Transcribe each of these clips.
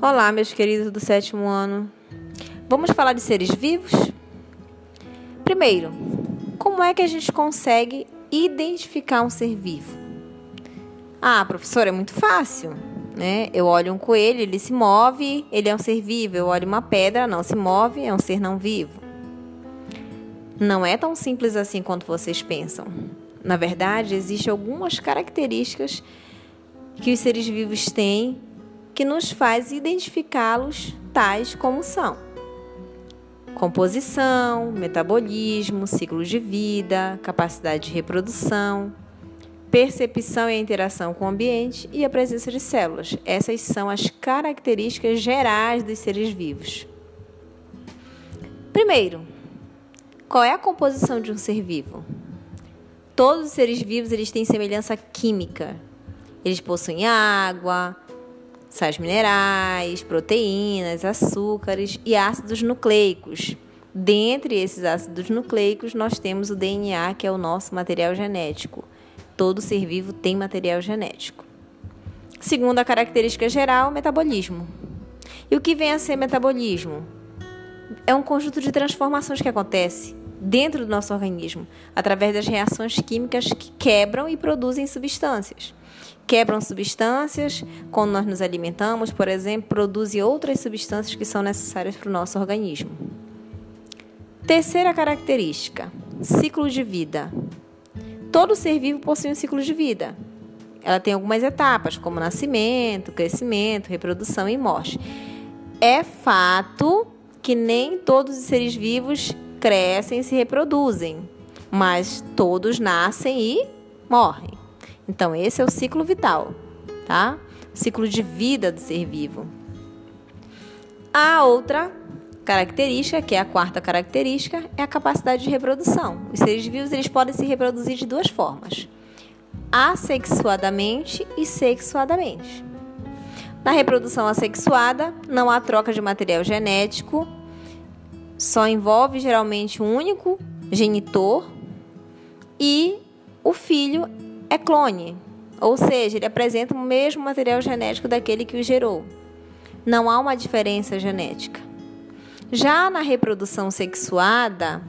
Olá, meus queridos do sétimo ano. Vamos falar de seres vivos? Primeiro, como é que a gente consegue identificar um ser vivo? Ah, professor, é muito fácil, né? Eu olho um coelho, ele se move, ele é um ser vivo. Eu olho uma pedra, não se move, é um ser não vivo. Não é tão simples assim quanto vocês pensam. Na verdade, existem algumas características que os seres vivos têm que nos faz identificá-los tais como são. Composição, metabolismo, ciclo de vida, capacidade de reprodução, percepção e interação com o ambiente e a presença de células. Essas são as características gerais dos seres vivos. Primeiro, qual é a composição de um ser vivo? Todos os seres vivos eles têm semelhança química. Eles possuem água, sais minerais, proteínas, açúcares e ácidos nucleicos. Dentre esses ácidos nucleicos, nós temos o DNA, que é o nosso material genético. Todo ser vivo tem material genético. Segunda característica geral, metabolismo. E o que vem a ser metabolismo? É um conjunto de transformações que acontece dentro do nosso organismo através das reações químicas que quebram e produzem substâncias quebram substâncias quando nós nos alimentamos, por exemplo, produzem outras substâncias que são necessárias para o nosso organismo. Terceira característica: ciclo de vida. Todo ser vivo possui um ciclo de vida. Ela tem algumas etapas, como nascimento, crescimento, reprodução e morte. É fato que nem todos os seres vivos crescem e se reproduzem, mas todos nascem e morrem. Então, esse é o ciclo vital, tá? O ciclo de vida do ser vivo. A outra característica, que é a quarta característica, é a capacidade de reprodução. Os seres vivos eles podem se reproduzir de duas formas: assexuadamente e sexuadamente. Na reprodução assexuada, não há troca de material genético, só envolve geralmente um único genitor e o filho é clone, ou seja, ele apresenta o mesmo material genético daquele que o gerou. Não há uma diferença genética. Já na reprodução sexuada,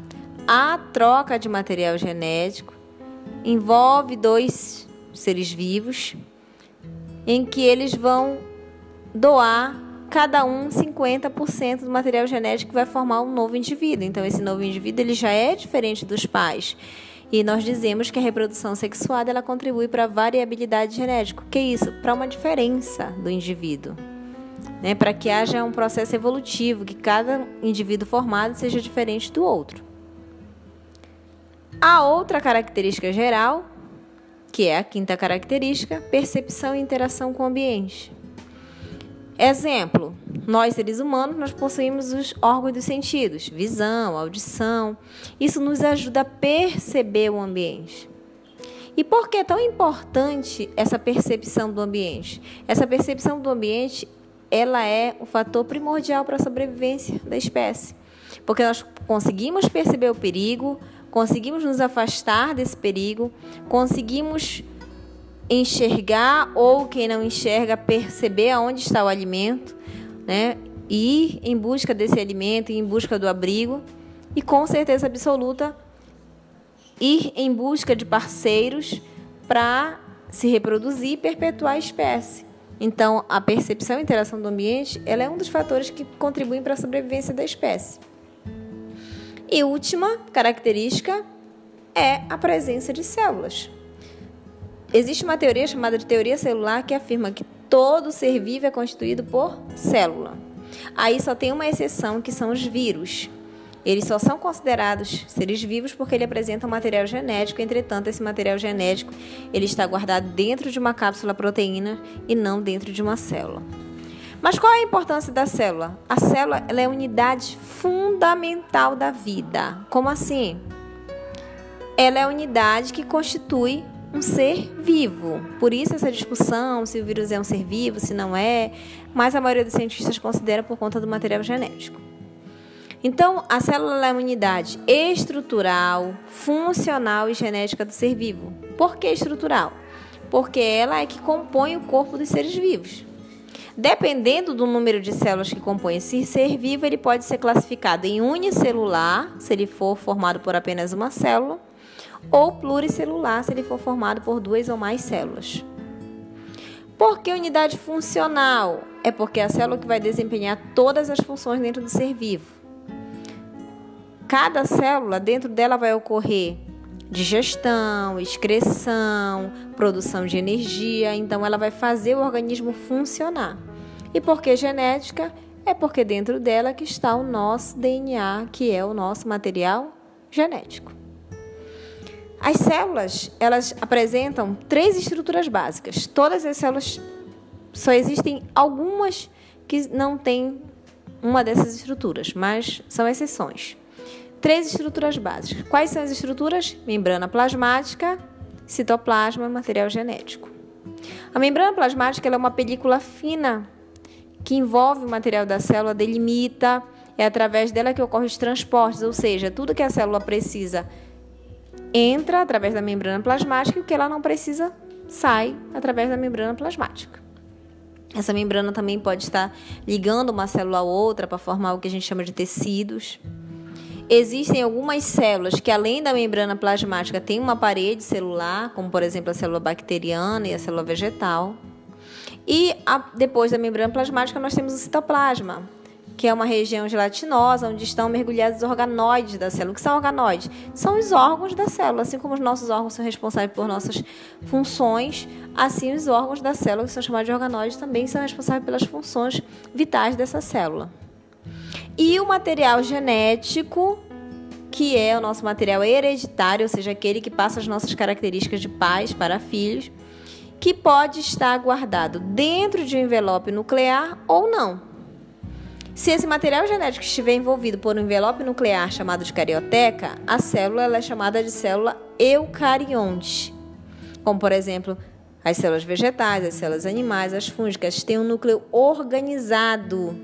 a troca de material genético envolve dois seres vivos em que eles vão doar cada um 50% do material genético vai formar um novo indivíduo. Então esse novo indivíduo ele já é diferente dos pais. E nós dizemos que a reprodução sexuada ela contribui para a variabilidade genética. O que é isso? Para uma diferença do indivíduo. Né? Para que haja um processo evolutivo, que cada indivíduo formado seja diferente do outro. A outra característica geral, que é a quinta característica, percepção e interação com o ambiente. Exemplo, nós seres humanos, nós possuímos os órgãos dos sentidos, visão, audição. Isso nos ajuda a perceber o ambiente. E por que é tão importante essa percepção do ambiente? Essa percepção do ambiente, ela é o fator primordial para a sobrevivência da espécie. Porque nós conseguimos perceber o perigo, conseguimos nos afastar desse perigo, conseguimos enxergar ou quem não enxerga perceber aonde está o alimento, né? Ir em busca desse alimento, ir em busca do abrigo e com certeza absoluta ir em busca de parceiros para se reproduzir e perpetuar a espécie. Então, a percepção e interação do ambiente, ela é um dos fatores que contribuem para a sobrevivência da espécie. E última característica é a presença de células. Existe uma teoria chamada de teoria celular que afirma que todo ser vivo é constituído por célula. Aí só tem uma exceção que são os vírus. Eles só são considerados seres vivos porque ele apresenta um material genético, entretanto, esse material genético ele está guardado dentro de uma cápsula proteína e não dentro de uma célula. Mas qual é a importância da célula? A célula é a unidade fundamental da vida. Como assim? Ela é a unidade que constitui um ser vivo. Por isso essa discussão se o vírus é um ser vivo, se não é, mas a maioria dos cientistas considera por conta do material genético. Então, a célula é uma unidade estrutural, funcional e genética do ser vivo. Por que estrutural? Porque ela é que compõe o corpo dos seres vivos. Dependendo do número de células que compõem esse ser vivo, ele pode ser classificado em unicelular, se ele for formado por apenas uma célula, ou pluricelular, se ele for formado por duas ou mais células. Por que unidade funcional? É porque é a célula que vai desempenhar todas as funções dentro do ser vivo. Cada célula, dentro dela vai ocorrer digestão, excreção, produção de energia, então ela vai fazer o organismo funcionar. E por que genética? É porque dentro dela que está o nosso DNA, que é o nosso material genético. As células, elas apresentam três estruturas básicas. Todas as células só existem algumas que não têm uma dessas estruturas, mas são exceções. Três estruturas básicas. Quais são as estruturas? Membrana plasmática, citoplasma e material genético. A membrana plasmática é uma película fina que envolve o material da célula, delimita, é através dela que ocorrem os transportes, ou seja, tudo que a célula precisa entra através da membrana plasmática e o que ela não precisa sai através da membrana plasmática. Essa membrana também pode estar ligando uma célula a outra para formar o que a gente chama de tecidos. Existem algumas células que, além da membrana plasmática, têm uma parede celular, como por exemplo a célula bacteriana e a célula vegetal. E a, depois da membrana plasmática, nós temos o citoplasma, que é uma região gelatinosa onde estão mergulhados os organoides da célula. O que são organoides? São os órgãos da célula. Assim como os nossos órgãos são responsáveis por nossas funções, assim os órgãos da célula, que são chamados de organoides, também são responsáveis pelas funções vitais dessa célula. E o material genético, que é o nosso material hereditário, ou seja, aquele que passa as nossas características de pais para filhos, que pode estar guardado dentro de um envelope nuclear ou não. Se esse material genético estiver envolvido por um envelope nuclear chamado de carioteca, a célula é chamada de célula eucarionte. Como, por exemplo, as células vegetais, as células animais, as fúngicas têm um núcleo organizado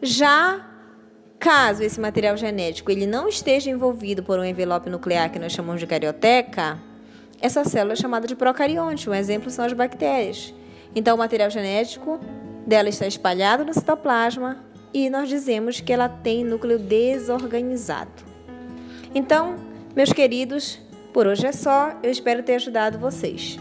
já caso esse material genético ele não esteja envolvido por um envelope nuclear que nós chamamos de carioteca, essa célula é chamada de procarionte. Um exemplo são as bactérias. Então, o material genético dela está espalhado no citoplasma e nós dizemos que ela tem núcleo desorganizado. Então, meus queridos, por hoje é só. Eu espero ter ajudado vocês.